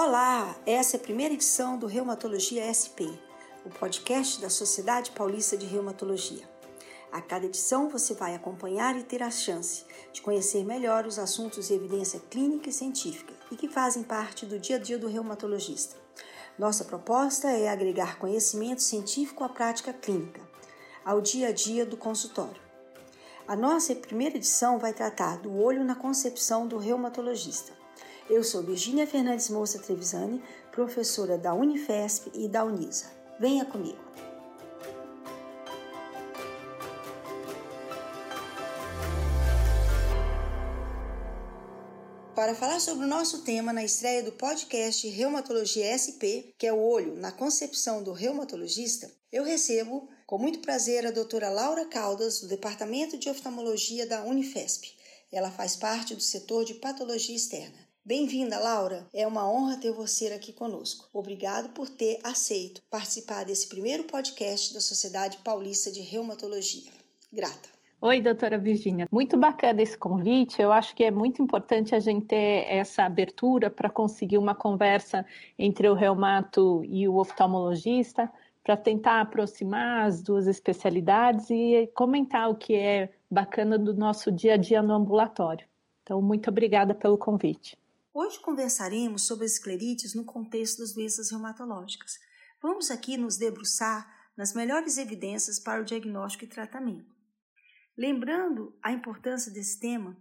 Olá, essa é a primeira edição do Reumatologia SP, o podcast da Sociedade Paulista de Reumatologia. A cada edição você vai acompanhar e ter a chance de conhecer melhor os assuntos de evidência clínica e científica e que fazem parte do dia a dia do reumatologista. Nossa proposta é agregar conhecimento científico à prática clínica, ao dia a dia do consultório. A nossa primeira edição vai tratar do olho na concepção do reumatologista. Eu sou Virginia Fernandes Moça Trevisani, professora da Unifesp e da Unisa. Venha comigo. Para falar sobre o nosso tema na estreia do podcast Reumatologia SP, que é o olho na concepção do reumatologista, eu recebo com muito prazer a doutora Laura Caldas, do Departamento de Oftalmologia da Unifesp. Ela faz parte do setor de patologia externa. Bem-vinda, Laura. É uma honra ter você aqui conosco. Obrigado por ter aceito participar desse primeiro podcast da Sociedade Paulista de Reumatologia. Grata. Oi, doutora Virginia. Muito bacana esse convite. Eu acho que é muito importante a gente ter essa abertura para conseguir uma conversa entre o reumato e o oftalmologista, para tentar aproximar as duas especialidades e comentar o que é bacana do nosso dia a dia no ambulatório. Então, muito obrigada pelo convite. Hoje conversaremos sobre as esclerites no contexto das doenças reumatológicas. Vamos aqui nos debruçar nas melhores evidências para o diagnóstico e tratamento. Lembrando a importância desse tema,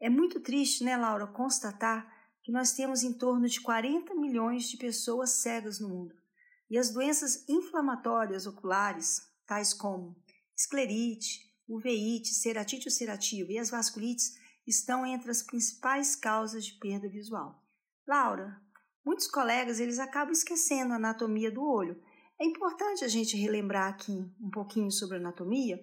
é muito triste, né, Laura, constatar que nós temos em torno de 40 milhões de pessoas cegas no mundo. E as doenças inflamatórias oculares, tais como esclerite, uveíte, ceratite ulcerativa e as vasculites, estão entre as principais causas de perda visual. Laura, muitos colegas eles acabam esquecendo a anatomia do olho. É importante a gente relembrar aqui um pouquinho sobre anatomia,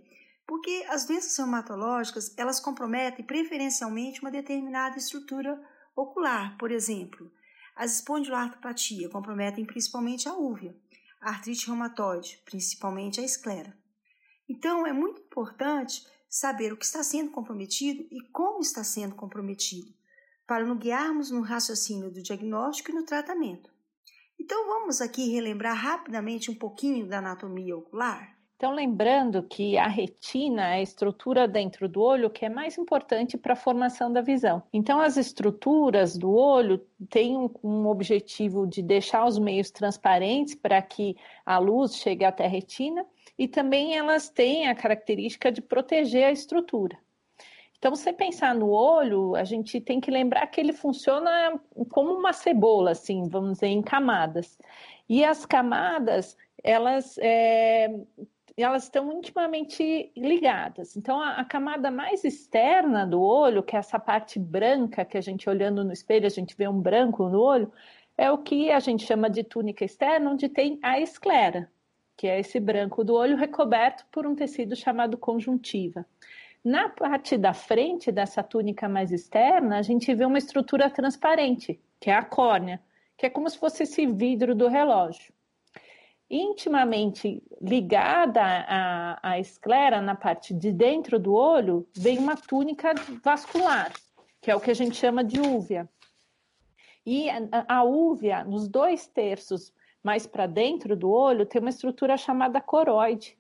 porque as doenças reumatológicas elas comprometem preferencialmente uma determinada estrutura ocular, por exemplo, as espondiloartropatia comprometem principalmente a úvea, a artrite reumatoide, principalmente a esclera. Então, é muito importante saber o que está sendo comprometido e como está sendo comprometido, para nos guiarmos no raciocínio do diagnóstico e no tratamento. Então vamos aqui relembrar rapidamente um pouquinho da anatomia ocular. Então, lembrando que a retina é a estrutura dentro do olho que é mais importante para a formação da visão. Então, as estruturas do olho têm um, um objetivo de deixar os meios transparentes para que a luz chegue até a retina e também elas têm a característica de proteger a estrutura. Então, você pensar no olho, a gente tem que lembrar que ele funciona como uma cebola, assim, vamos dizer, em camadas. E as camadas, elas, é, elas estão intimamente ligadas. Então, a, a, camada mais externa do olho, que é essa parte branca que a gente olhando no espelho, a gente vê um branco no olho, é o que a gente chama de túnica externa, onde tem a esclera que é esse branco do olho recoberto por um tecido chamado conjuntiva. Na parte da frente dessa túnica mais externa, a gente vê uma estrutura transparente, que é a córnea, que é como se fosse esse vidro do relógio. Intimamente ligada à, à esclera, na parte de dentro do olho, vem uma túnica vascular, que é o que a gente chama de úvea. E a, úvea, nos dois terços mais para dentro do olho, tem uma estrutura chamada coroide.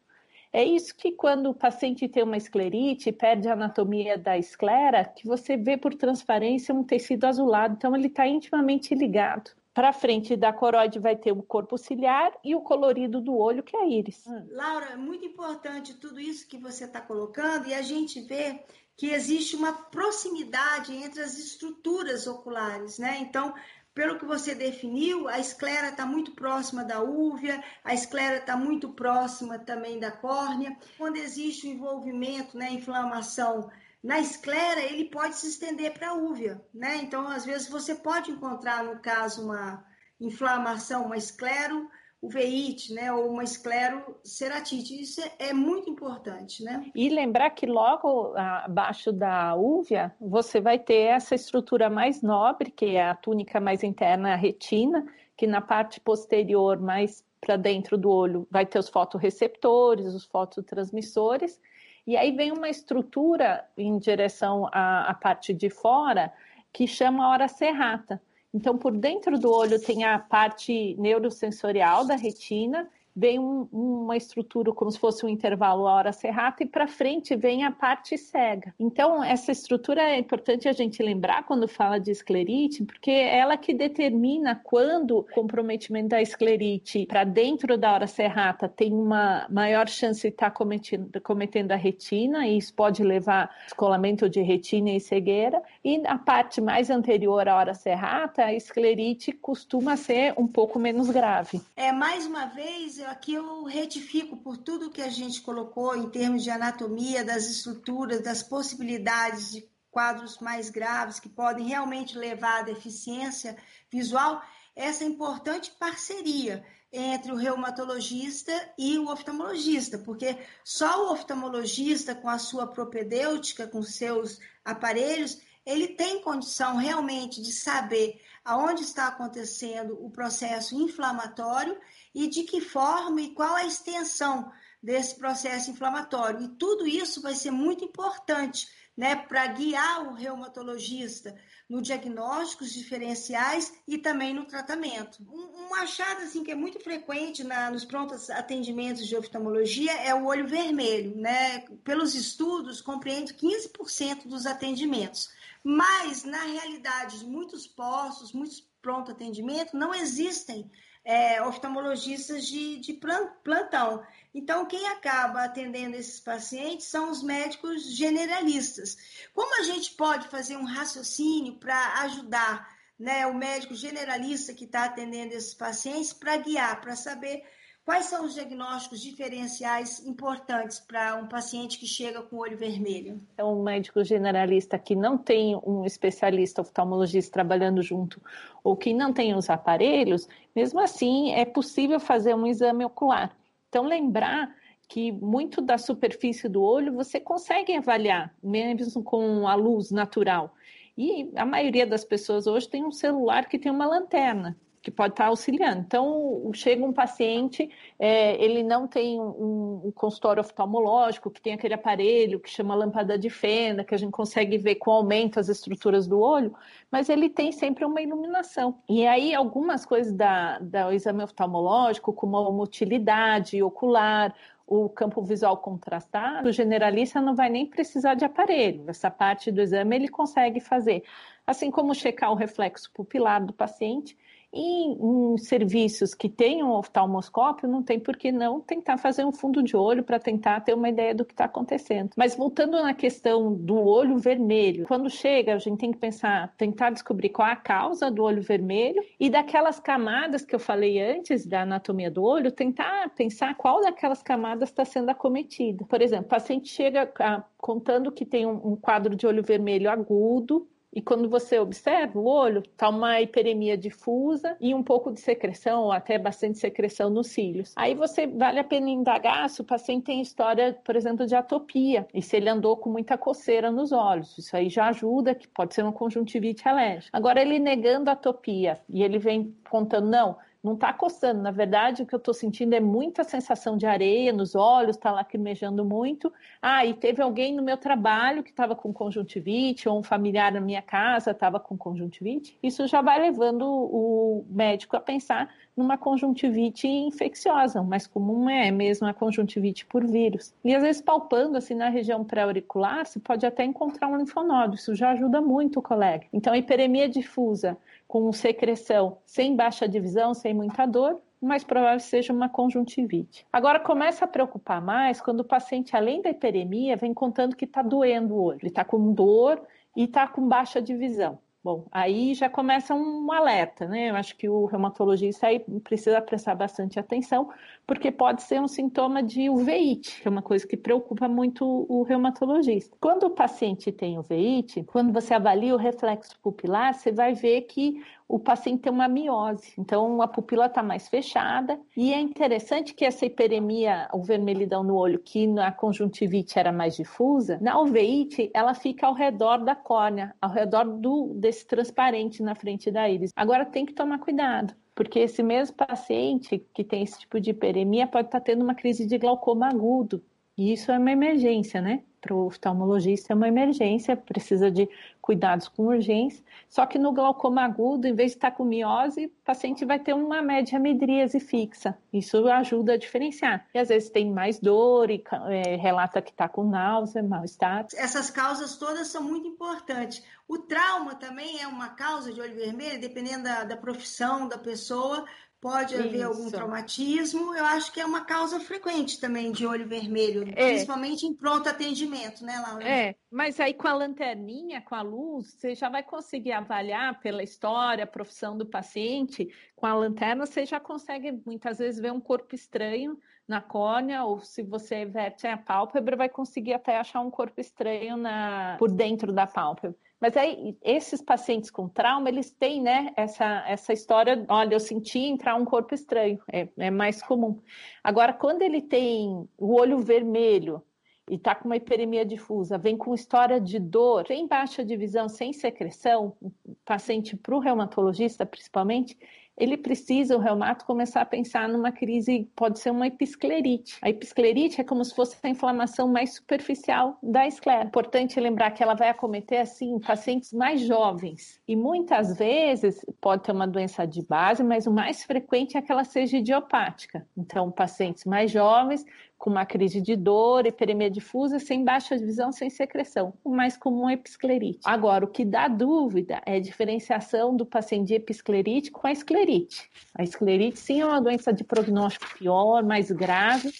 É isso que quando o paciente tem uma esclerite, perde a anatomia da esclera, que você vê por transparência um tecido azulado. Então ele está intimamente ligado. Para frente da coroide vai ter o corpo ciliar e o colorido do olho, que é a íris. Hum. Laura, é muito importante tudo isso que você está colocando e a gente vê que existe uma proximidade entre as estruturas oculares, né? Então, pelo que você definiu, a esclera está muito próxima da úvea, a esclera está muito próxima também da córnea. Quando existe o envolvimento, né, inflamação na esclera, ele pode se estender para a úvea, né? Então, às vezes, você pode encontrar, no caso, uma inflamação, uma esclero uveíte, né, ou uma escleroceratite. Isso é, muito importante, né? E lembrar que logo abaixo da úvea, você vai ter essa estrutura mais nobre, que é a túnica mais interna, a retina, que na parte posterior, mais para dentro do olho, vai ter os fotoreceptores, os fototransmissores, e aí vem uma estrutura em direção à, à parte de fora que chama hora serrata Então, por dentro do olho tem a parte neurosensorial da retina, vem um, uma estrutura como se fosse um intervalo a hora serrata e para frente vem a parte cega. Então, essa estrutura é importante a gente lembrar quando fala de esclerite, porque é ela que determina quando o comprometimento da esclerite para dentro da hora serrata tem uma maior chance de estar tá cometendo, cometendo a retina, e isso pode levar a descolamento de retina e cegueira. E a parte mais anterior à hora serrata, a esclerite costuma ser um pouco menos grave. É, mais uma vez, aqui eu retifico por tudo que a gente colocou em termos de anatomia, das estruturas, das possibilidades de quadros mais graves que podem realmente levar à deficiência visual, essa importante parceria entre o reumatologista e o oftalmologista, porque só o oftalmologista, com a sua propedêutica, com seus aparelhos, ele tem condição realmente de saber aonde está acontecendo o processo inflamatório e de que forma e qual a extensão desse processo inflamatório. E tudo isso vai ser muito importante né, para guiar o reumatologista no diagnósticos diferenciais e também no tratamento. Um, um achado assim que é muito frequente na, nos prontos atendimentos de oftalmologia é o olho vermelho, né? Pelos estudos, compreende 15% dos atendimentos. Mas na realidade, muitos postos, muitos pronto atendimento não existem é, oftalmologistas de, de plantão. Então, quem acaba atendendo esses pacientes são os médicos generalistas. Como a gente pode fazer um raciocínio para ajudar né, o médico generalista que está atendendo esses pacientes para guiar, para saber Quais são os diagnósticos diferenciais importantes para um paciente que chega com olho vermelho? É um médico generalista que não tem um especialista oftalmologista trabalhando junto ou que não tem os aparelhos, mesmo assim é possível fazer um exame ocular. Então, lembrar que muito da superfície do olho você consegue avaliar, mesmo com a luz natural. E a maioria das pessoas hoje tem um celular que tem uma lanterna que pode estar auxiliando. Então, chega um paciente, é, ele não tem um, um, consultório oftalmológico, que tem aquele aparelho que chama lâmpada de fenda, que a gente consegue ver com aumento as estruturas do olho, mas ele tem sempre uma iluminação. E aí, algumas coisas da, do exame oftalmológico, como a motilidade ocular, o campo visual contrastado, o generalista não vai nem precisar de aparelho. Essa parte do exame ele consegue fazer. Assim como checar o reflexo pupilar do paciente, em, em serviços que tenham oftalmoscópio, não tem por que não tentar fazer um fundo de olho para tentar ter uma ideia do que está acontecendo. Mas voltando na questão do olho vermelho, quando chega, a gente tem que pensar, tentar descobrir qual é a causa do olho vermelho e daquelas camadas que eu falei antes da anatomia do olho, tentar pensar qual daquelas camadas está sendo acometida. Por exemplo, o paciente chega a, contando que tem um, um quadro de olho vermelho agudo, e quando você observa o olho, está uma hiperemia difusa e um pouco de secreção, ou até bastante secreção nos cílios. Aí você vale a pena indagar se o paciente tem história, por exemplo, de atopia e se ele andou com muita coceira nos olhos. Isso aí já ajuda, que pode ser uma conjuntivite alérgica. Agora, ele negando a atopia e ele vem contando, não, não está coçando. Na verdade, o que eu estou sentindo é muita sensação de areia nos olhos, está lacrimejando muito. Ah, e teve alguém no meu trabalho que estava com conjuntivite, ou um familiar na minha casa estava com conjuntivite. Isso já vai levando o médico a pensar numa conjuntivite infecciosa, mas comum é mesmo a conjuntivite por vírus. E às vezes palpando assim na região pré-auricular, você pode até encontrar um linfonodo. Isso já ajuda muito o colega. Então, a hiperemia difusa com secreção sem baixa divisão, sem muita dor, mais provável seja uma conjuntivite. Agora começa a preocupar mais quando o paciente, além da hiperemia, vem contando que está doendo o olho. Ele está com dor e está com baixa divisão. Bom, aí já começa um alerta, né? Eu acho que o reumatologista aí precisa prestar bastante atenção, porque pode ser um sintoma de uveíte, que é uma coisa que preocupa muito o reumatologista. Quando o paciente tem uveíte, quando você avalia o reflexo pupilar, você vai ver que o paciente tem uma miose, então a pupila está mais fechada e é interessante que essa hiperemia, o vermelhidão no olho, que na conjuntivite era mais difusa, na uveíte ela fica ao redor da córnea, ao redor do desse transparente na frente da íris. Agora tem que tomar cuidado, porque esse mesmo paciente que tem esse tipo de hiperemia pode estar tá tendo uma crise de glaucoma agudo, e isso é uma emergência, né? Para o oftalmologista é uma emergência, precisa de cuidados com urgência. Só que no glaucoma agudo, em vez de estar com miose, o paciente vai ter uma média midríase fixa. Isso ajuda a diferenciar. E às vezes tem mais dor e é, relata que está com náusea, mal-estar. Essas causas todas são muito importantes. O trauma também é uma causa de olho vermelho, dependendo da, da profissão da pessoa pode haver Isso. algum traumatismo. Eu acho que é uma causa frequente também de olho vermelho, é. principalmente em pronto atendimento, né, Laura? É, mas aí com a lanterninha, com a luz, você já vai conseguir avaliar pela história, a profissão do paciente. Com a lanterna, você já consegue muitas vezes ver um corpo estranho na córnea, ou se você verte a pálpebra, vai conseguir até achar um corpo estranho na, por dentro da pálpebra. Mas aí, esses pacientes com trauma, eles têm, né, essa, essa história, olha, eu senti entrar um corpo estranho, é, é mais comum. Agora, quando ele tem o olho vermelho e está com uma hiperemia difusa, vem com história de dor, sem baixa divisão, sem secreção, paciente para o reumatologista, principalmente, ele precisa, o reumato, começar a pensar numa crise, pode ser uma episclerite. A episclerite é como se fosse a inflamação mais superficial da esclera. Importante lembrar que ela vai acometer, assim, pacientes mais jovens. E muitas vezes pode ter uma doença de base, mas o mais frequente é que ela seja idiopática. Então, pacientes mais jovens com uma crise de dor, hiperemia difusa, sem baixa visão, sem secreção. O mais comum é episclerite. Agora, o que dá dúvida é a diferenciação do paciente de episclerite com a esclerite. A esclerite, sim, é uma doença de prognóstico pior, mais grave,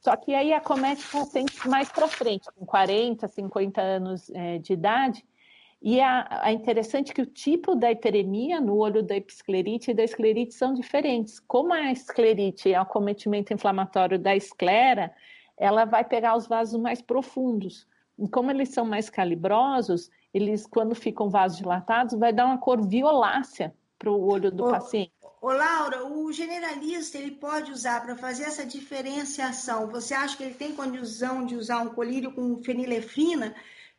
só que aí acomete pacientes mais para frente, com 40, 50 anos é, de idade, e é, interessante que o tipo da hiperemia no olho da episclerite e da esclerite são diferentes. Como a esclerite é o acometimento inflamatório da esclera, ela vai pegar os vasos mais profundos. E como eles são mais calibrosos, eles, quando ficam vasos dilatados, vai dar uma cor violácea para o olho do ô, paciente. Ô, Laura, o generalista ele pode usar para fazer essa diferenciação. Você acha que ele tem condição de usar um colírio com fenilefrina?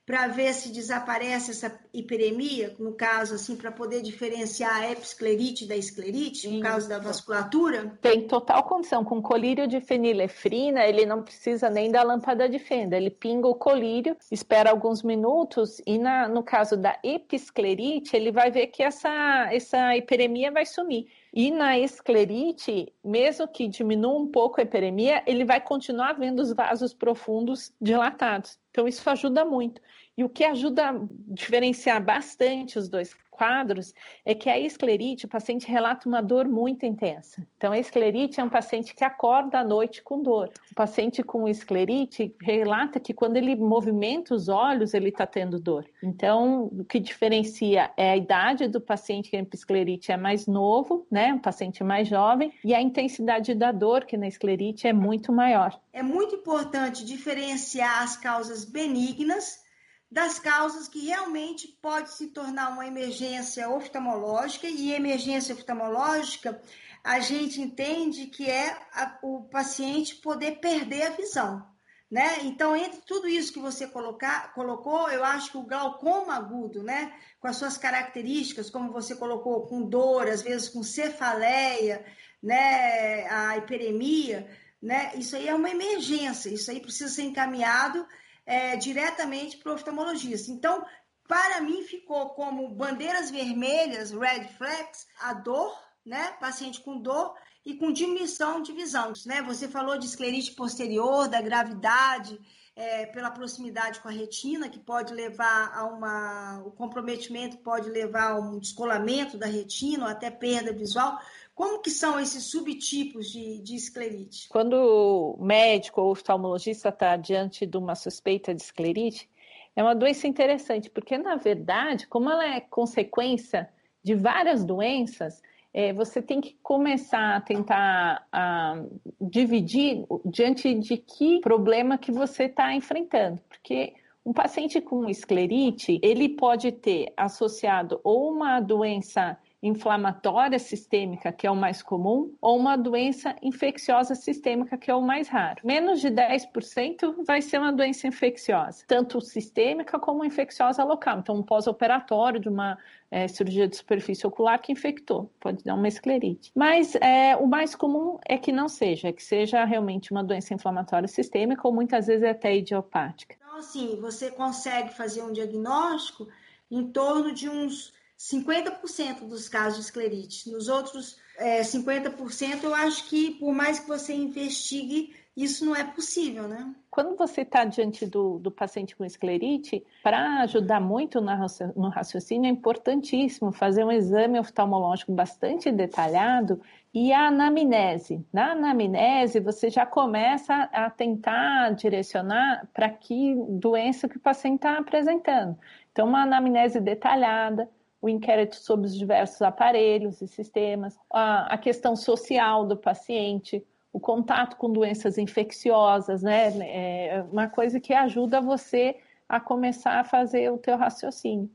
Para ver se desaparece essa hiperemia, no caso, assim, para poder diferenciar a episclerite da esclerite, no caso da vasculatura? Tem total condição. Com colírio de fenilefrina, ele não precisa nem da lâmpada de fenda. Ele pinga o colírio, espera alguns minutos e, na, no caso da episclerite, ele vai ver que essa, essa hiperemia vai sumir. E na esclerite, mesmo que diminua um pouco a hiperemia, ele vai continuar vendo os vasos profundos dilatados. Então, isso ajuda muito. E o que ajuda a diferenciar bastante os dois quadros é que a esclerite, o paciente relata uma dor muito intensa. Então, a esclerite é um paciente que acorda à noite com dor. O paciente com esclerite relata que quando ele movimenta os olhos, ele está tendo dor. Então, o que diferencia é a idade do paciente que tem esclerite é mais novo, né? Um paciente mais jovem, e a intensidade da dor, que na esclerite é muito maior. É muito importante diferenciar as causas benignas das causas que realmente pode se tornar uma emergência oftalmológica. E emergência oftalmológica a gente entende que é a, o paciente poder perder a visão, né? Então, entre tudo isso que você colocar, colocou, eu acho que o glaucoma agudo, né, com as suas características, como você colocou, com dor, às vezes com cefaleia, né, a hiperemia, né, isso aí é uma emergência, isso aí precisa ser encaminhado é, diretamente para o oftalmologista. Então, para mim, ficou como bandeiras vermelhas, red flags, a dor, né? Paciente com dor e com diminuição de visão, né? Você falou de esclerite posterior, da gravidade, é, pela proximidade com a retina, que pode levar a uma. O comprometimento pode levar a um descolamento da retina ou até perda visual. Como que são esses subtipos de, de esclerite? Quando o médico ou oftalmologista está diante de uma suspeita de esclerite, é uma doença interessante, porque na verdade, como ela é consequência de várias doenças, é, você tem que começar a tentar a, dividir diante de que problema que você está enfrentando, porque um paciente com esclerite, ele pode ter associado ou uma doença inflamatória sistêmica, que é o mais comum, ou uma doença infecciosa sistêmica, que é o mais raro. Menos de 10% vai ser uma doença infecciosa, tanto sistêmica como infecciosa local. Então, um pós-operatório de uma é, cirurgia de superfície ocular que infectou, pode dar uma esclerite. Mas é, o mais comum é que não seja, é que seja realmente uma doença inflamatória sistêmica ou muitas vezes até idiopática. Então, assim, você consegue fazer um diagnóstico em torno de uns 50% dos casos de esclerite. Nos outros é, 50%, eu acho que por mais que você investigue, isso não é possível, né? Quando você está diante do, do, paciente com esclerite, para ajudar muito no raciocínio, é importantíssimo fazer um exame oftalmológico bastante detalhado e a anamnese. Na anamnese, você já começa a tentar direcionar para que doença que o paciente está apresentando. Então, uma anamnese detalhada, o inquérito sobre os diversos aparelhos e sistemas, a, a questão social do paciente, o contato com doenças infecciosas, né? É uma coisa que ajuda você a começar a fazer o teu raciocínio.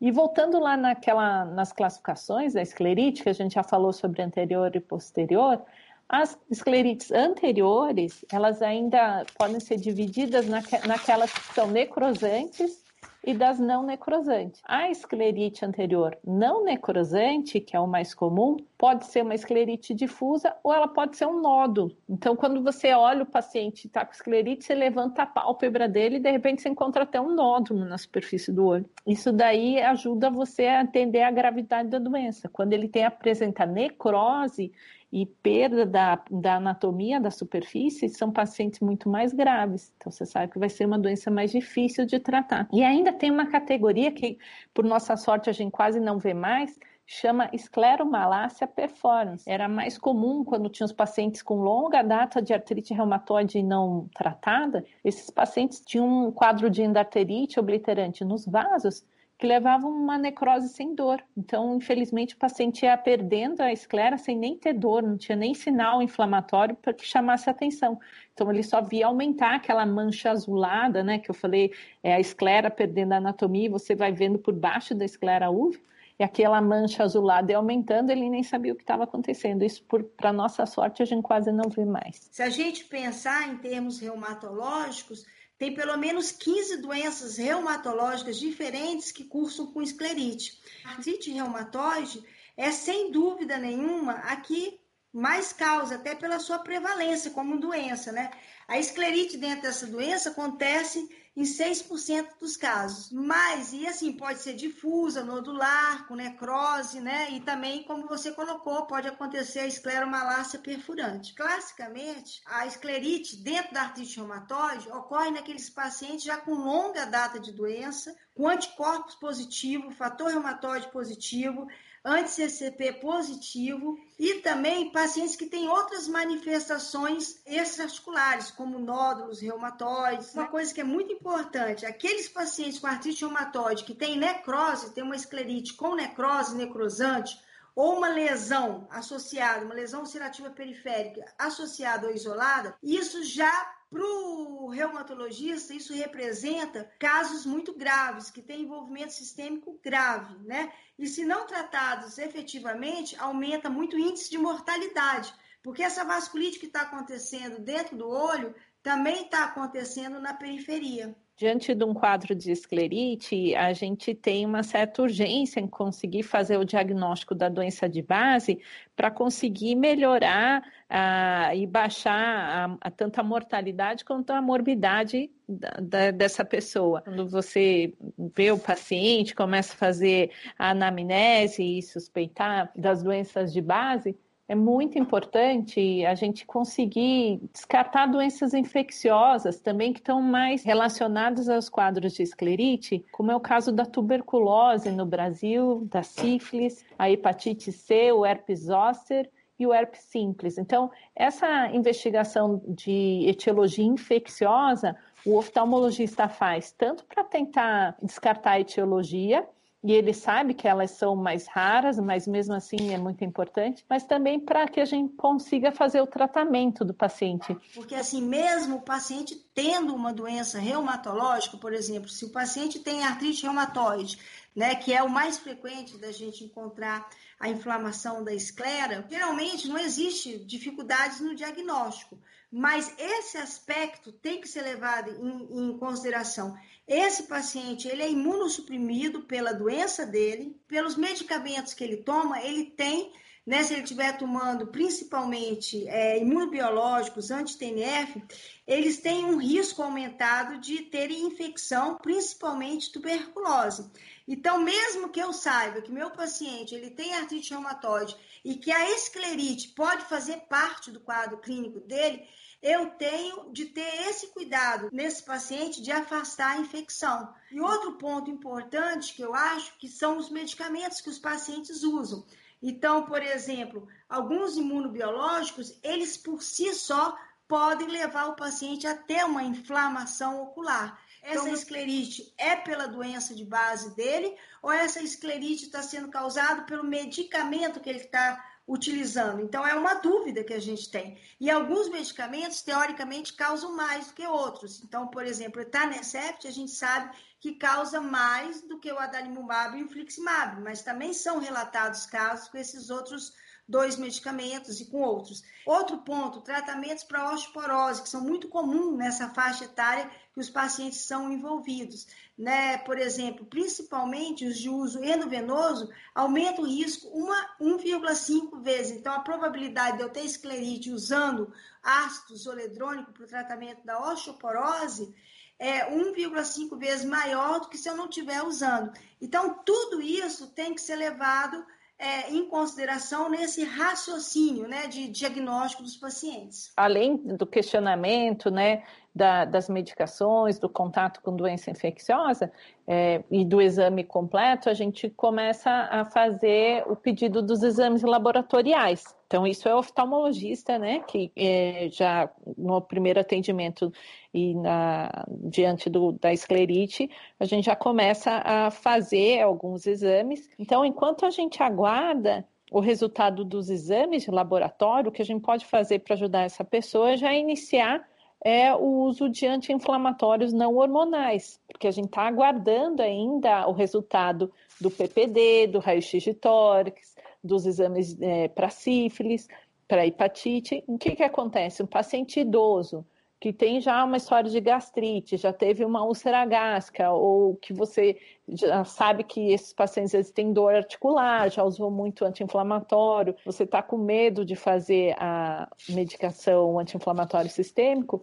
E voltando lá naquela, nas classificações da esclerite, que a gente já falou sobre anterior e posterior, as esclerites anteriores, elas ainda podem ser divididas naque, naquelas que são necrosantes e das não necrosantes. A esclerite anterior não necrosante, que é o mais comum, pode ser uma esclerite difusa ou ela pode ser um nódulo. Então, quando você olha o paciente está com esclerite, você levanta a pálpebra dele e de repente você encontra até um nódulo na superfície do olho. Isso daí ajuda você a entender a gravidade da doença. Quando ele tem apresenta necrose, e perda da, da anatomia da superfície são pacientes muito mais graves. Então, você sabe que vai ser uma doença mais difícil de tratar. E ainda tem uma categoria que, por nossa sorte, a gente quase não vê mais, chama escleromalácia performance. Era mais comum quando tinha os pacientes com longa data de artrite reumatoide não tratada. Esses pacientes tinham um quadro de endarterite obliterante nos vasos que levavam uma necrose sem dor. Então, infelizmente, o paciente ia perdendo a esclera sem nem ter dor, não tinha nem sinal inflamatório para que chamasse atenção. Então, ele só via aumentar aquela mancha azulada, né, que eu falei, é a esclera perdendo a anatomia, você vai vendo por baixo da esclera uve, e aquela mancha azulada ia aumentando, ele nem sabia o que estava acontecendo. Isso, para nossa sorte, a gente quase não vê mais. Se a gente pensar em termos reumatológicos, tem pelo menos 15 doenças reumatológicas diferentes que cursam com esclerite. A artrite reumatoide é, sem dúvida nenhuma, a que mais causa, até pela sua prevalência como doença, né? A esclerite dentro dessa doença acontece em 6% dos casos. Mas, e assim, pode ser difusa, nodular, com necrose, né? E também, como você colocou, pode acontecer a escleromalácia perfurante. Classicamente, a esclerite dentro da artrite reumatoide ocorre naqueles pacientes já com longa data de doença, com anticorpos positivo, fator reumatoide positivo, anti-CCP positivo e também pacientes que têm outras manifestações extraarticulares, como nódulos reumatoides. Uma coisa que é muito importante, aqueles pacientes com artrite reumatoide que têm necrose, tem uma esclerite com necrose, necrosante, ou uma lesão associada, uma lesão ulcerativa periférica associada ou isolada, isso já para o reumatologista, isso representa casos muito graves, que têm envolvimento sistêmico grave, né? E se não tratados efetivamente, aumenta muito o índice de mortalidade, porque essa vasculite que está acontecendo dentro do olho também está acontecendo na periferia. Diante de um quadro de esclerite, a gente tem uma certa urgência em conseguir fazer o diagnóstico da doença de base para conseguir melhorar uh, e baixar a, a, tanto a mortalidade quanto a morbidade da, da, dessa pessoa. Quando você vê o paciente, começa a fazer a anamnese e suspeitar das doenças de base, é muito importante a gente conseguir descartar doenças infecciosas também que estão mais relacionadas aos quadros de esclerite, como é o caso da tuberculose no Brasil, da sífilis, a hepatite C, o herpes zoster e o herpes simples. Então, essa investigação de etiologia infecciosa, o oftalmologista faz tanto para tentar descartar a etiologia, e ele sabe que elas são mais raras, mas mesmo assim é muito importante, mas também para que a gente consiga fazer o tratamento do paciente. Porque assim, mesmo o paciente tendo uma doença reumatológica, por exemplo, se o paciente tem artrite reumatoide, né, que é o mais frequente da gente encontrar a inflamação da esclera, geralmente não existe dificuldades no diagnóstico, mas esse aspecto tem que ser levado em, em consideração. Esse paciente, ele é imunossuprimido pela doença dele, pelos medicamentos que ele toma, ele tem né, se ele estiver tomando principalmente é, imunobiológicos, anti-TNF, eles têm um risco aumentado de terem infecção, principalmente tuberculose. Então, mesmo que eu saiba que meu paciente ele tem artrite reumatoide e que a esclerite pode fazer parte do quadro clínico dele, eu tenho de ter esse cuidado nesse paciente de afastar a infecção. E outro ponto importante que eu acho que são os medicamentos que os pacientes usam. Então, por exemplo, alguns imunobiológicos, eles por si só podem levar o paciente a ter uma inflamação ocular. Essa então, esclerite é pela doença de base dele ou essa esclerite está sendo causada pelo medicamento que ele está utilizando? Então, é uma dúvida que a gente tem. E alguns medicamentos, teoricamente, causam mais do que outros. Então, por exemplo, o etanercept, a gente sabe que causa mais do que o adalimumab e o fliximab, mas também são relatados casos com esses outros dois medicamentos e com outros. Outro ponto, tratamentos para osteoporose, que são muito comuns nessa faixa etária que os pacientes são envolvidos. Né? Por exemplo, principalmente os de uso endovenoso, aumenta o risco 1,5 vezes. Então, a probabilidade de eu ter esclerite usando ácido zoledrônico para o tratamento da osteoporose é 1,5 vezes maior do que se eu não estiver usando. Então, tudo isso tem que ser levado é, em consideração nesse raciocínio né, de diagnóstico dos pacientes. Além do questionamento né, da, das medicações, do contato com doença infecciosa é, e do exame completo, a gente começa a fazer o pedido dos exames laboratoriais. Então, isso é oftalmologista, né, que é, já no primeiro atendimento e na, diante do, da esclerite, a gente já começa a fazer alguns exames. Então, enquanto a gente aguarda o resultado dos exames de laboratório, o que a gente pode fazer para ajudar essa pessoa é já iniciar é o uso de anti-inflamatórios não hormonais, porque a gente está aguardando ainda o resultado do PPD, do raio-x de tórax, dos exames é, para sífilis, para hepatite. O que, que acontece? Um paciente idoso que tem já uma história de gastrite, já teve uma úlcera gástrica, ou que você já sabe que esses pacientes eles têm dor articular, já usou muito anti-inflamatório, você está com medo de fazer a medicação anti-inflamatório sistêmico,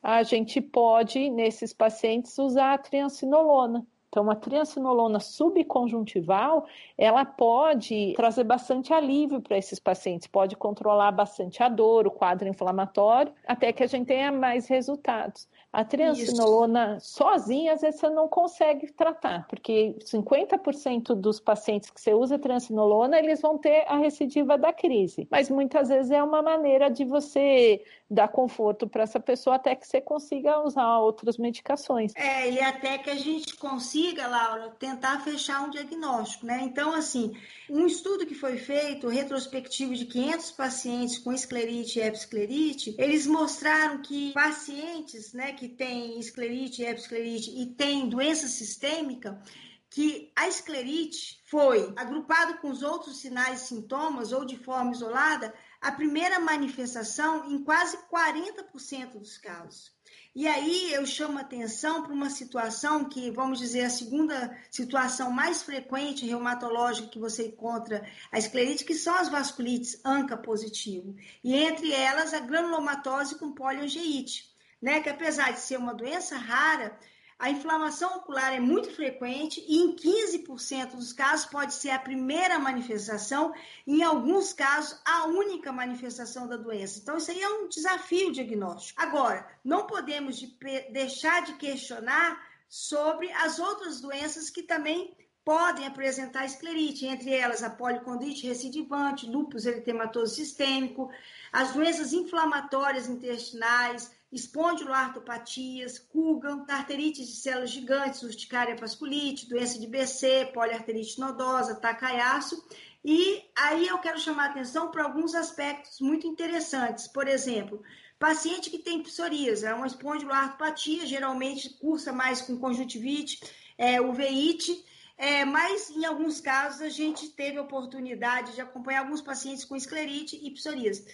a gente pode, nesses pacientes, usar a triancinolona. Então, a triancinolona subconjuntival, ela pode trazer bastante alívio para esses pacientes, pode controlar bastante a dor, o quadro inflamatório, até que a gente tenha mais resultados. A triancinolona Isso. sozinha, às vezes você não consegue tratar, porque 50% dos pacientes que você usa triancinolona, eles vão ter a recidiva da crise. Mas muitas vezes é uma maneira de você dar conforto para essa pessoa até que você consiga usar outras medicações. É, e até que a gente consiga, Laura, tentar fechar um diagnóstico, né? Então, assim, um estudo que foi feito, retrospectivo de 500 pacientes com esclerite e episclerite, eles mostraram que pacientes, né, que têm esclerite e episclerite e têm doença sistêmica, que a esclerite foi agrupado com os outros sinais e sintomas ou de forma isolada, a primeira manifestação em quase 40% dos casos. E aí eu chamo atenção para uma situação que, vamos dizer, a segunda situação mais frequente reumatológica que você encontra a esclerite, que são as vasculites ANCA positivo. E entre elas a granulomatose com poliangeite, né? Que apesar de ser uma doença rara, a inflamação ocular é muito frequente e em 15% dos casos pode ser a primeira manifestação, em alguns casos a única manifestação da doença. Então isso aí é um desafio diagnóstico. Agora, não podemos de deixar de questionar sobre as outras doenças que também podem apresentar esclerite, entre elas a policondrite recidivante, lúpus eritematoso sistêmico, as doenças inflamatórias intestinais, espondiloartopatias, Kugan, arterite de células gigantes, urticária vasculite, doença de BC, poliarterite nodosa, Takayasu. E aí eu quero chamar a atenção para alguns aspectos muito interessantes. Por exemplo, paciente que tem psoríase, é uma espondiloartopatia, geralmente cursa mais com conjuntivite, é, é, mas em alguns casos a gente teve a oportunidade de acompanhar alguns pacientes com esclerite e psoríase.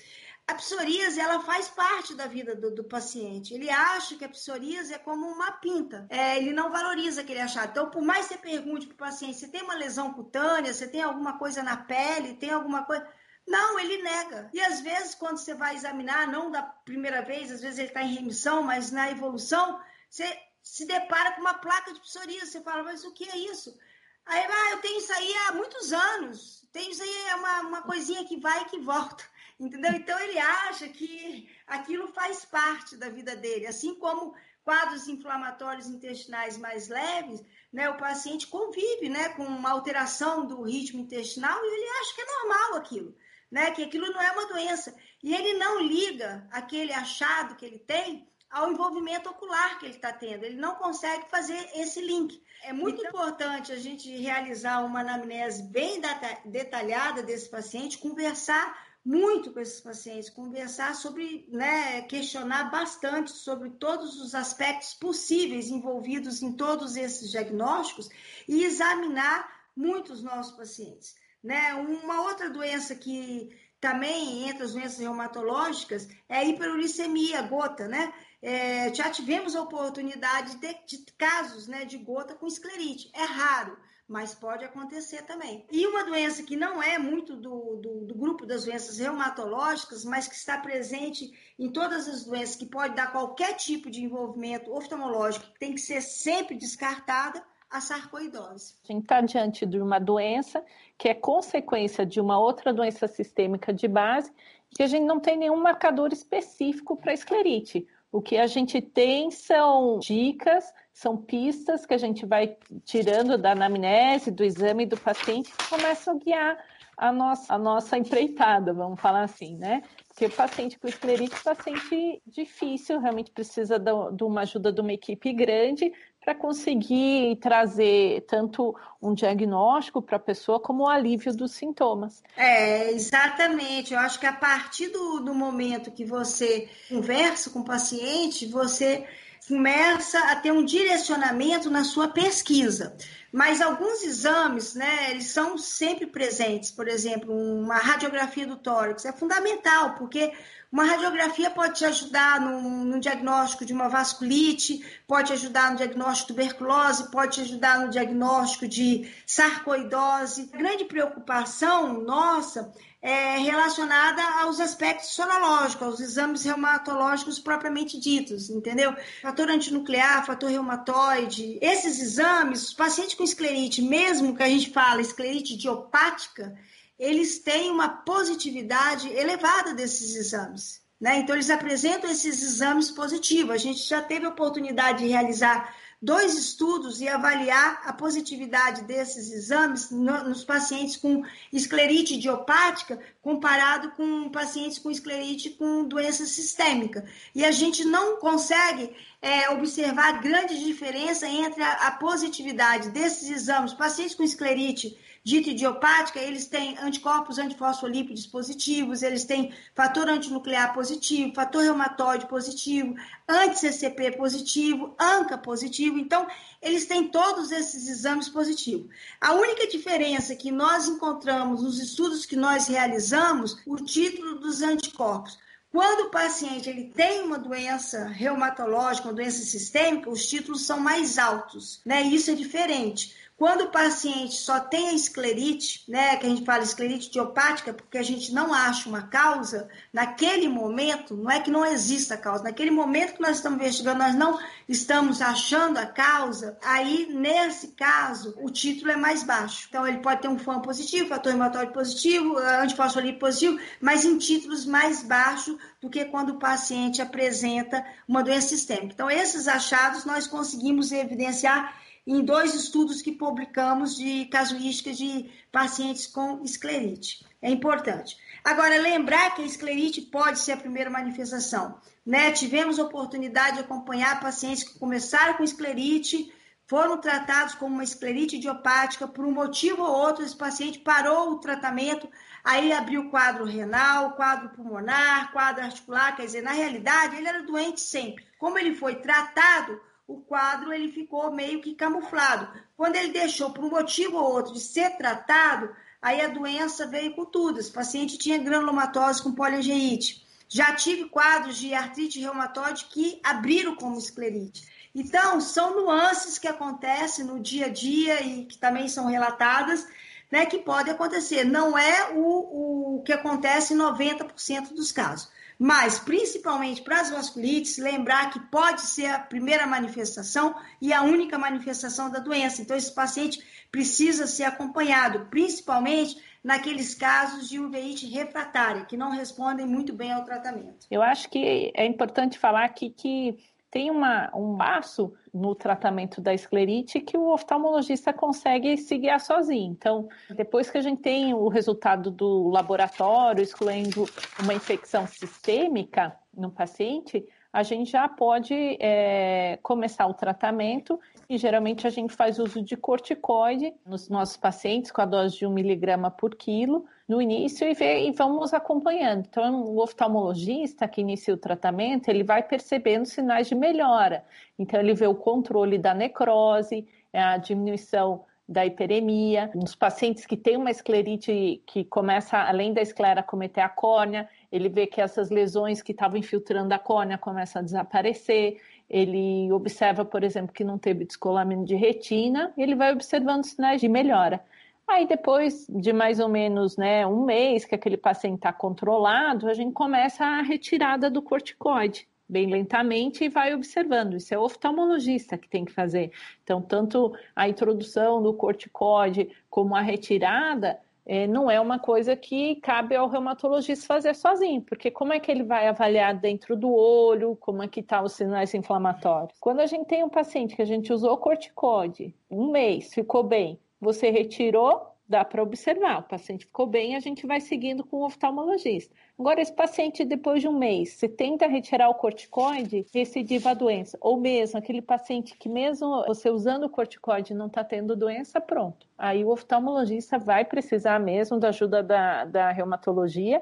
A psoríase, ela faz parte da vida do, do, paciente. Ele acha que a psoríase é como uma pinta. É, ele não valoriza aquele achado. Então, por mais que você pergunte para o paciente, você tem uma lesão cutânea, você tem alguma coisa na pele, tem alguma coisa... Não, ele nega. E às vezes, quando você vai examinar, não da primeira vez, às vezes ele está em remissão, mas na evolução, você se depara com uma placa de psoríase. Você fala, mas o que é isso? Aí, ah, eu tenho isso aí há muitos anos. Tenho isso aí, é uma, uma coisinha que vai e que volta. Entendeu? Então ele acha que aquilo faz parte da vida dele. Assim como quadros inflamatórios intestinais mais leves, né, o paciente convive né, com uma alteração do ritmo intestinal e ele acha que é normal aquilo né? Que aquilo não é uma doença. E ele não liga aquele achado que ele tem ao envolvimento ocular que ele está tendo. Ele não consegue fazer esse link. É muito então... importante a gente realizar uma anamnese bem detalhada desse paciente, conversar muito com esses pacientes, conversar sobre, né, questionar bastante sobre todos os aspectos possíveis envolvidos em todos esses diagnósticos e examinar muito os nossos pacientes. Né? Uma outra doença que também entre as doenças reumatológicas é a hiperuricemia, gota, né? É, já tivemos a oportunidade de, de, casos né, de gota com esclerite. É raro, mas pode acontecer também. E uma doença que não é muito do, do, do, grupo das doenças reumatológicas, mas que está presente em todas as doenças, que pode dar qualquer tipo de envolvimento oftalmológico, que tem que ser sempre descartada, a sarcoidose. A gente está diante de uma doença que é consequência de uma outra doença sistêmica de base, que a gente não tem nenhum marcador específico para esclerite. O que a gente tem são dicas, são pistas que a gente vai tirando da anamnese, do exame do paciente, que começam a guiar a nossa, a nossa empreitada, vamos falar assim, né? Porque o paciente com esclerite é um paciente difícil, realmente precisa de uma ajuda de uma equipe grande para conseguir trazer tanto um diagnóstico para a pessoa como o alívio dos sintomas. É, exatamente. Eu acho que a partir do, do momento que você conversa com o paciente, você começa a ter um direcionamento na sua pesquisa. Mas alguns exames, né, eles são sempre presentes. Por exemplo, uma radiografia do tórax é fundamental, porque uma radiografia pode te ajudar no, no, diagnóstico de uma vasculite, pode ajudar no diagnóstico de tuberculose, pode te ajudar no diagnóstico de sarcoidose. A grande preocupação nossa é relacionada aos aspectos sorológicos, aos exames reumatológicos propriamente ditos, entendeu? Fator antinuclear, fator reumatoide. Esses exames, os pacientes com esclerite, mesmo que a gente fala esclerite idiopática, eles têm uma positividade elevada desses exames. Né? Então, eles apresentam esses exames positivos. A gente já teve a oportunidade de realizar dois estudos e avaliar a positividade desses exames no, nos pacientes com esclerite idiopática comparado com pacientes com esclerite com doença sistêmica. E a gente não consegue é, observar grande diferença entre a, a positividade desses exames, pacientes com esclerite dita idiopática, eles têm anticorpos antifosfolípidos positivos, eles têm fator antinuclear positivo, fator reumatoide positivo, anti-CCP positivo, ANCA positivo. Então, eles têm todos esses exames positivos. A única diferença que nós encontramos nos estudos que nós realizamos, o título dos anticorpos. Quando o paciente ele tem uma doença reumatológica, uma doença sistêmica, os títulos são mais altos, né? Isso é diferente. Quando o paciente só tem a esclerite, né, que a gente fala esclerite idiopática, porque a gente não acha uma causa, naquele momento, não é que não exista causa, naquele momento que nós estamos investigando, nós não estamos achando a causa, aí, nesse caso, o título é mais baixo. Então, ele pode ter um FAM positivo, fator reumatóide positivo, antifosfolípido positivo, mas em títulos mais baixos do que quando o paciente apresenta uma doença sistêmica. Então, esses achados nós conseguimos evidenciar em dois estudos que publicamos de casuísticas de pacientes com esclerite. É importante. Agora, lembrar que a esclerite pode ser a primeira manifestação. Né? Tivemos oportunidade de acompanhar pacientes que começaram com esclerite, foram tratados como uma esclerite idiopática, por um motivo ou outro, esse paciente parou o tratamento, aí abriu quadro renal, quadro pulmonar, quadro articular, quer dizer, na realidade, ele era doente sempre. Como ele foi tratado, o quadro ele ficou meio que camuflado. Quando ele deixou por um motivo ou outro de ser tratado, aí a doença veio com tudo. Esse paciente tinha granulomatose com poliangeite. Já tive quadros de artrite reumatoide que abriram como esclerite. Então, são nuances que acontecem no dia a dia e que também são relatadas, né, que pode acontecer. Não é o, o que acontece em 90% dos casos. Mas, principalmente para as vasculites, lembrar que pode ser a primeira manifestação e a única manifestação da doença. Então, esse paciente precisa ser acompanhado, principalmente naqueles casos de uveíte refratária, que não respondem muito bem ao tratamento. Eu acho que é importante falar aqui que tem uma, um passo no tratamento da esclerite que o oftalmologista consegue se guiar sozinho. Então, depois que a gente tem o resultado do laboratório, excluindo uma infecção sistêmica no paciente, a gente já pode é, começar o tratamento e geralmente a gente faz uso de corticoide nos nossos pacientes com a dose de 1 miligrama por quilo no início e, vê, e vamos acompanhando. Então, o oftalmologista que inicia o tratamento, ele vai percebendo sinais de melhora. Então, ele vê o controle da necrose, a diminuição da hiperemia, nos pacientes que têm uma esclerite que começa, além da esclera, a cometer a córnea, ele vê que essas lesões que estavam infiltrando a córnea começam a desaparecer, ele observa, por exemplo, que não teve descolamento de retina, ele vai observando sinais de melhora. Aí depois de mais ou menos né, um mês que aquele paciente está controlado, a gente começa a retirada do corticoide, bem lentamente e vai observando. Isso é o oftalmologista que tem que fazer. Então, tanto a introdução do corticoide como a retirada é, não é uma coisa que cabe ao reumatologista fazer sozinho, porque como é que ele vai avaliar dentro do olho, como é que estão tá os sinais inflamatórios? Quando a gente tem um paciente que a gente usou corticoide, um mês, ficou bem, você retirou, dá para observar. O paciente ficou bem, a gente vai seguindo com o oftalmologista. Agora, esse paciente, depois de um mês, você tenta retirar o corticoide, recidiva a doença. Ou mesmo aquele paciente que, mesmo você usando o corticoide, não está tendo doença, pronto. Aí o oftalmologista vai precisar mesmo da ajuda da, da reumatologia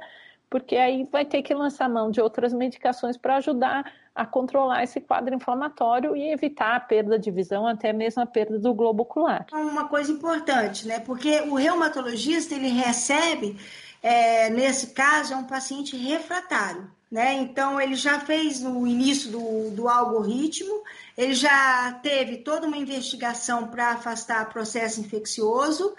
porque aí vai ter que lançar mão de outras medicações para ajudar a controlar esse quadro inflamatório e evitar a perda de visão, até mesmo a perda do globo ocular. Uma coisa importante, né? Porque o reumatologista ele recebe, é, nesse caso, é um paciente refratário. Né? Então, ele já fez no início do, do algoritmo, ele já teve toda uma investigação para afastar processo infeccioso,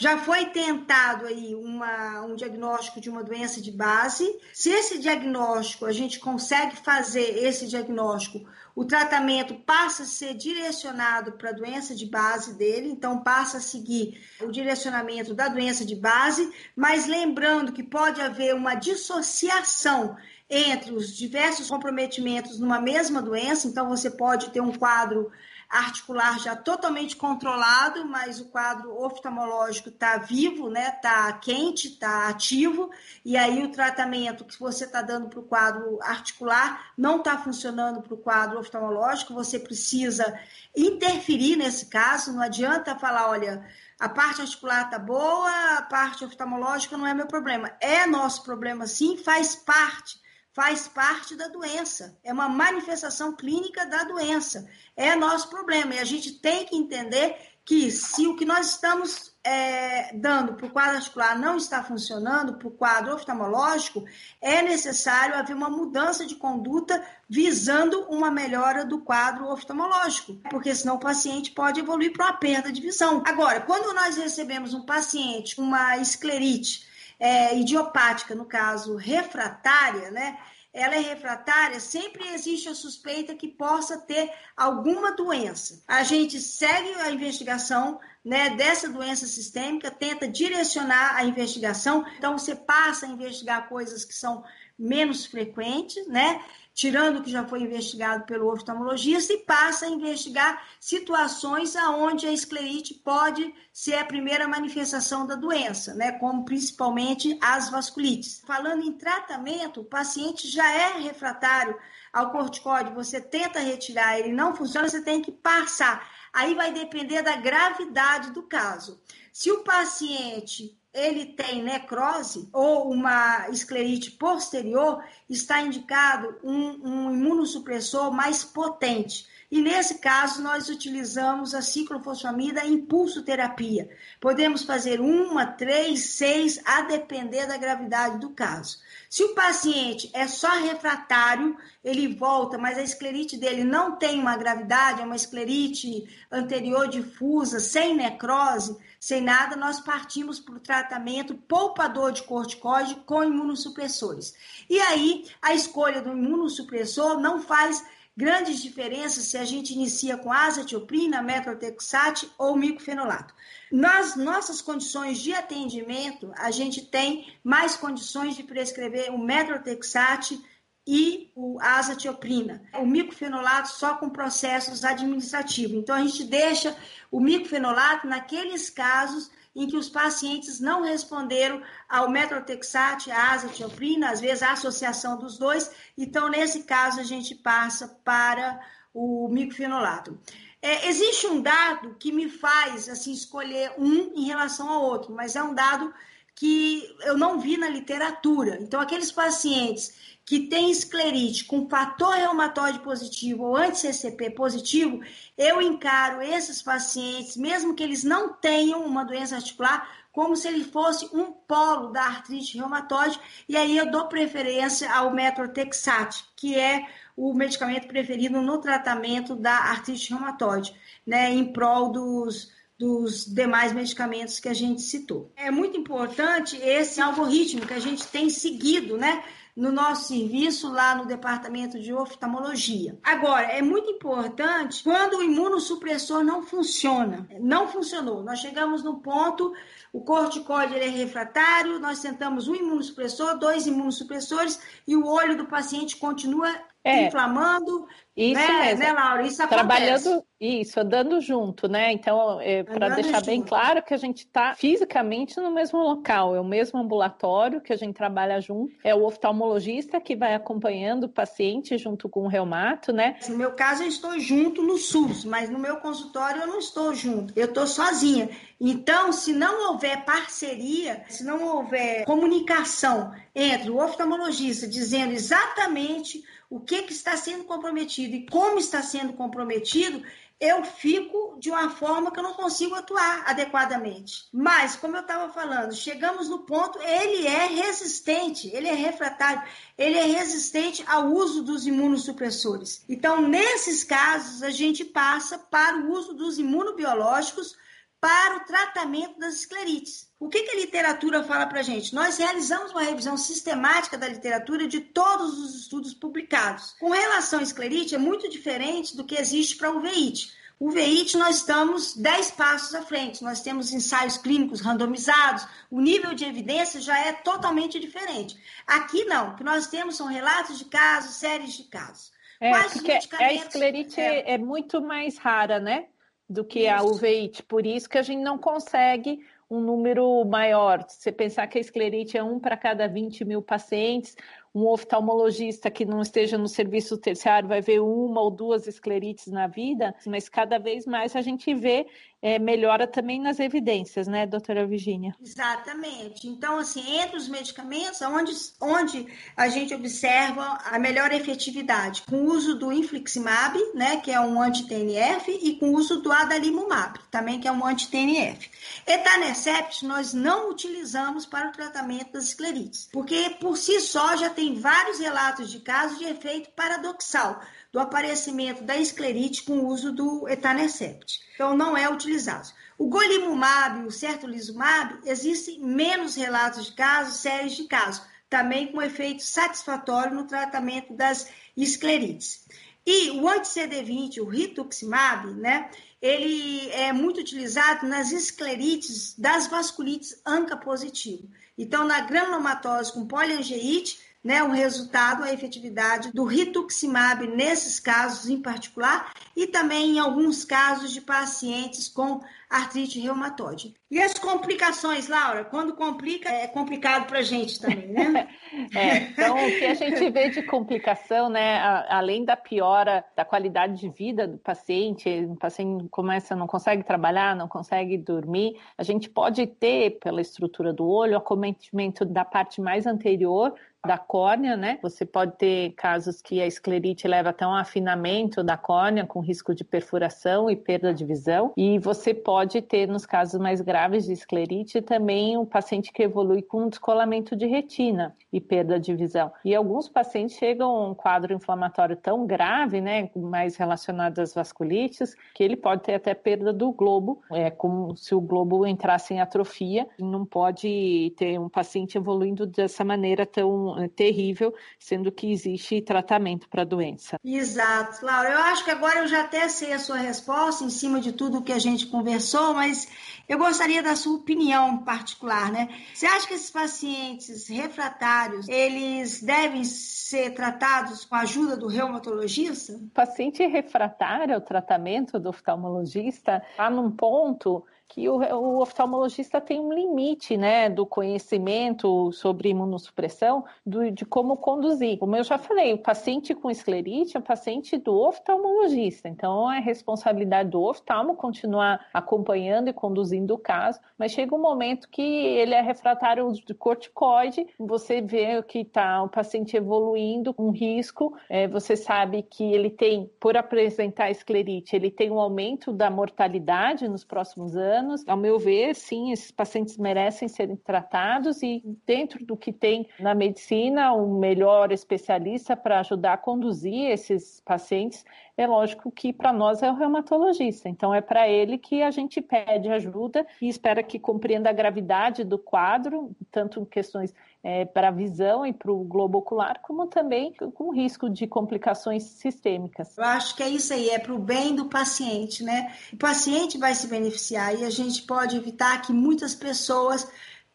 já foi tentado aí uma, um diagnóstico de uma doença de base. Se esse diagnóstico, a gente consegue fazer esse diagnóstico, o tratamento passa a ser direcionado para a doença de base dele, então passa a seguir o direcionamento da doença de base, mas lembrando que pode haver uma dissociação entre os diversos comprometimentos numa mesma doença, então você pode ter um quadro articular já totalmente controlado, mas o quadro oftalmológico está vivo, né? Está quente, está ativo, e aí o tratamento que você está dando para o quadro articular não está funcionando para o quadro oftalmológico, você precisa interferir nesse caso, não adianta falar, olha, a parte articular está boa, a parte oftalmológica não é meu problema. É nosso problema sim, faz parte faz parte da doença, é uma manifestação clínica da doença, é nosso problema. E a gente tem que entender que se o que nós estamos é, dando para o quadro articular não está funcionando, para o quadro oftalmológico, é necessário haver uma mudança de conduta visando uma melhora do quadro oftalmológico, porque senão o paciente pode evoluir para uma perda de visão. Agora, quando nós recebemos um paciente com uma esclerite, é, idiopática, no caso refratária, né? Ela é refratária, sempre existe a suspeita que possa ter alguma doença. A gente segue a investigação né, dessa doença sistêmica, tenta direcionar a investigação. Então, você passa a investigar coisas que são menos frequentes, né? Tirando o que já foi investigado pelo oftalmologista, e passa a investigar situações aonde a esclerite pode ser a primeira manifestação da doença, né, como principalmente as vasculites. Falando em tratamento, o paciente já é refratário ao corticóide, você tenta retirar, ele não funciona, você tem que passar. Aí vai depender da gravidade do caso. Se o paciente ele tem necrose ou uma esclerite posterior, está indicado um, um imunossupressor mais potente, e nesse caso nós utilizamos a ciclofosfamida impulso terapia. Podemos fazer uma, três, seis, a depender da gravidade do caso. Se o paciente é só refratário, ele volta, mas a esclerite dele não tem uma gravidade, é uma esclerite anterior difusa, sem necrose, sem nada, nós partimos para o tratamento poupador de corticóide com imunossupressores. E aí, a escolha do imunossupressor não faz grandes diferenças se a gente inicia com azatioprina, metrotexate ou micofenolato. Nas nossas condições de atendimento, a gente tem mais condições de prescrever o metrotexate e o azatioprina. O micofenolato só com processos administrativos. Então, a gente deixa o micofenolato naqueles casos em que os pacientes não responderam ao metrotexate, à azatioprina, às vezes a associação dos dois. Então, nesse caso, a gente passa para o micofenolato. É, existe um dado que me faz assim escolher um em relação ao outro, mas é um dado que eu não vi na literatura. Então, aqueles pacientes que têm esclerite com fator reumatóide positivo ou anti-CCP positivo, eu encaro esses pacientes, mesmo que eles não tenham uma doença articular, como se ele fosse um polo da artrite reumatoide, e aí eu dou preferência ao metrotexate, que é o medicamento preferido no tratamento da artrite reumatoide, né, em prol dos, dos demais medicamentos que a gente citou. É muito importante esse algoritmo que a gente tem seguido, né? No nosso serviço lá no departamento de oftalmologia. Agora, é muito importante quando o imunossupressor não funciona. Não funcionou. Nós chegamos no ponto, o corticóide é refratário, nós tentamos um imunossupressor, dois imunossupressores e o olho do paciente continua é, inflamando, isso né, mesmo. né, Laura? Isso acontece. Trabalhando isso, andando junto, né? Então, é, para deixar junto. bem claro que a gente está fisicamente no mesmo local, é o mesmo ambulatório que a gente trabalha junto, é o oftalmologista que vai acompanhando o paciente junto com o reumato, né? No meu caso, eu estou junto no SUS, mas no meu consultório eu não estou junto, eu estou sozinha. Então, se não houver parceria, se não houver comunicação entre o oftalmologista dizendo exatamente o que, que está sendo comprometido e como está sendo comprometido, eu fico de uma forma que eu não consigo atuar adequadamente. Mas, como eu estava falando, chegamos no ponto, ele é resistente, ele é refratário, ele é resistente ao uso dos imunossupressores. Então, nesses casos, a gente passa para o uso dos imunobiológicos para o tratamento das esclerites. O que, que a literatura fala para a gente? Nós realizamos uma revisão sistemática da literatura de todos os estudos publicados. Com relação à esclerite, é muito diferente do que existe para o veite. O veite, nós estamos 10 passos à frente. Nós temos ensaios clínicos randomizados, o nível de evidência já é totalmente diferente. Aqui não, o que nós temos são relatos de casos, séries de casos. É, porque a esclerite é... é muito mais rara, né? Do que a uveíte. Por isso que a gente não consegue um número maior. Se você pensar que a esclerite é um para cada 20 mil pacientes, um oftalmologista que não esteja no serviço terciário vai ver uma ou duas esclerites na vida, mas cada vez mais a gente vê é, melhora também nas evidências, né, doutora Virginia? Exatamente. Então, assim, entre os medicamentos, onde, onde a gente observa a melhor efetividade, com o uso do infliximab, né, que é um anti-TNF, e com o uso do adalimumab, também que é um anti-TNF. Etanercept nós não utilizamos para o tratamento das esclerites, porque por si só já tem vários relatos de casos de efeito paradoxal do aparecimento da esclerite com o uso do etanercept. Então, não é utilizado. O golimumab e o certolizumab, existem menos relatos de casos, séries de casos, também com efeito satisfatório no tratamento das esclerites. E o anti-CD20, o rituximab, né, ele é muito utilizado nas esclerites das vasculites ANCA positivo. Então, na granulomatose com poliangeite, né, o resultado, a efetividade do rituximab nesses casos em particular e também em alguns casos de pacientes com artrite reumatoide. E as complicações, Laura? Quando complica, é complicado para a gente também, né? é, então, o que a gente vê de complicação, né, além da piora da qualidade de vida do paciente, o paciente começa, não consegue trabalhar, não consegue dormir, a gente pode ter, pela estrutura do olho, acometimento da parte mais anterior da córnea, né? Você pode ter casos que a esclerite leva até um afinamento da córnea com risco de perfuração e perda de visão. E você pode ter, nos casos mais graves de esclerite, também um paciente que evolui com descolamento de retina e perda de visão. E alguns pacientes chegam a um quadro inflamatório tão grave, né, mais relacionado às vasculites, que ele pode ter até perda do globo, é como se o globo entrasse em atrofia. Não pode ter um paciente evoluindo dessa maneira tão é, terrível, sendo que existe tratamento para a doença. Exato, Laura. Eu acho que agora eu já até sei a sua resposta em cima de tudo que a gente conversou, mas eu gostaria da sua opinião particular, né? Você acha que esses pacientes refratários, eles devem ser tratados com a ajuda do reumatologista? O paciente refratário ao tratamento do oftalmologista está num ponto que o, o, oftalmologista tem um limite, né, do conhecimento sobre imunossupressão, do, de como conduzir. Como eu já falei, o paciente com esclerite é o paciente do oftalmologista, então é responsabilidade do oftalmo continuar acompanhando e conduzindo o caso, mas chega um momento que ele é refratário de corticoide, você vê que está o paciente evoluindo com risco, é, você sabe que ele tem, por apresentar esclerite, ele tem um aumento da mortalidade nos próximos anos, anos. Ao meu ver, sim, esses pacientes merecem serem tratados e dentro do que tem na medicina, um melhor especialista para ajudar a conduzir esses pacientes, é lógico que para nós é o reumatologista. Então é para ele que a gente pede ajuda e espera que compreenda a gravidade do quadro, tanto em questões é, para a visão e para o globo ocular, como também com risco de complicações sistêmicas. Eu acho que é isso aí, é para o bem do paciente, né? O paciente vai se beneficiar e a gente pode evitar que muitas pessoas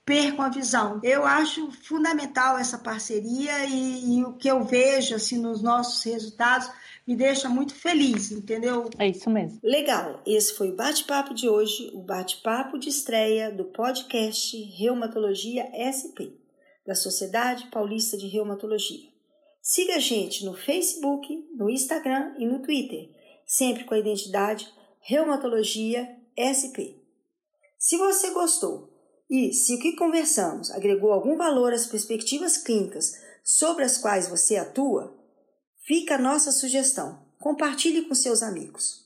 percam a visão. Eu acho fundamental essa parceria e, e o que eu vejo assim nos nossos resultados me deixa muito feliz, entendeu? É isso mesmo. Legal. Esse foi o bate-papo de hoje, o bate-papo de estreia do podcast Reumatologia SP da Sociedade Paulista de Reumatologia. Siga a gente no Facebook, no Instagram e no Twitter, sempre com a identidade Reumatologia SP. Se você gostou e se o que conversamos agregou algum valor às perspectivas clínicas sobre as quais você atua, fica a nossa sugestão. Compartilhe com seus amigos.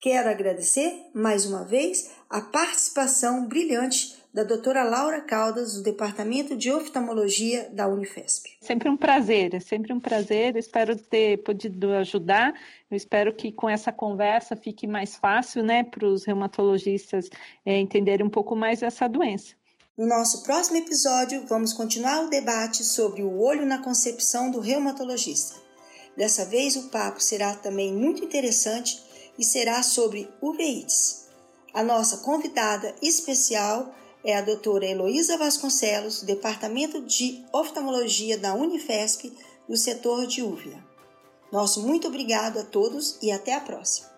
Quero agradecer mais uma vez a participação brilhante da doutora Laura Caldas, do Departamento de Oftalmologia da Unifesp. Sempre um prazer, é sempre um prazer. Espero ter podido ajudar. Eu espero que com essa conversa fique mais fácil né, para os reumatologistas é, entenderem um pouco mais essa doença. No nosso próximo episódio, vamos continuar o debate sobre o olho na concepção do reumatologista. Dessa vez, o papo será também muito interessante e será sobre uveites. A nossa convidada especial é a doutora Heloísa Vasconcelos, Departamento de Oftalmologia da Unifesp, do setor de Úvila. Nosso muito obrigado a todos e até a próxima.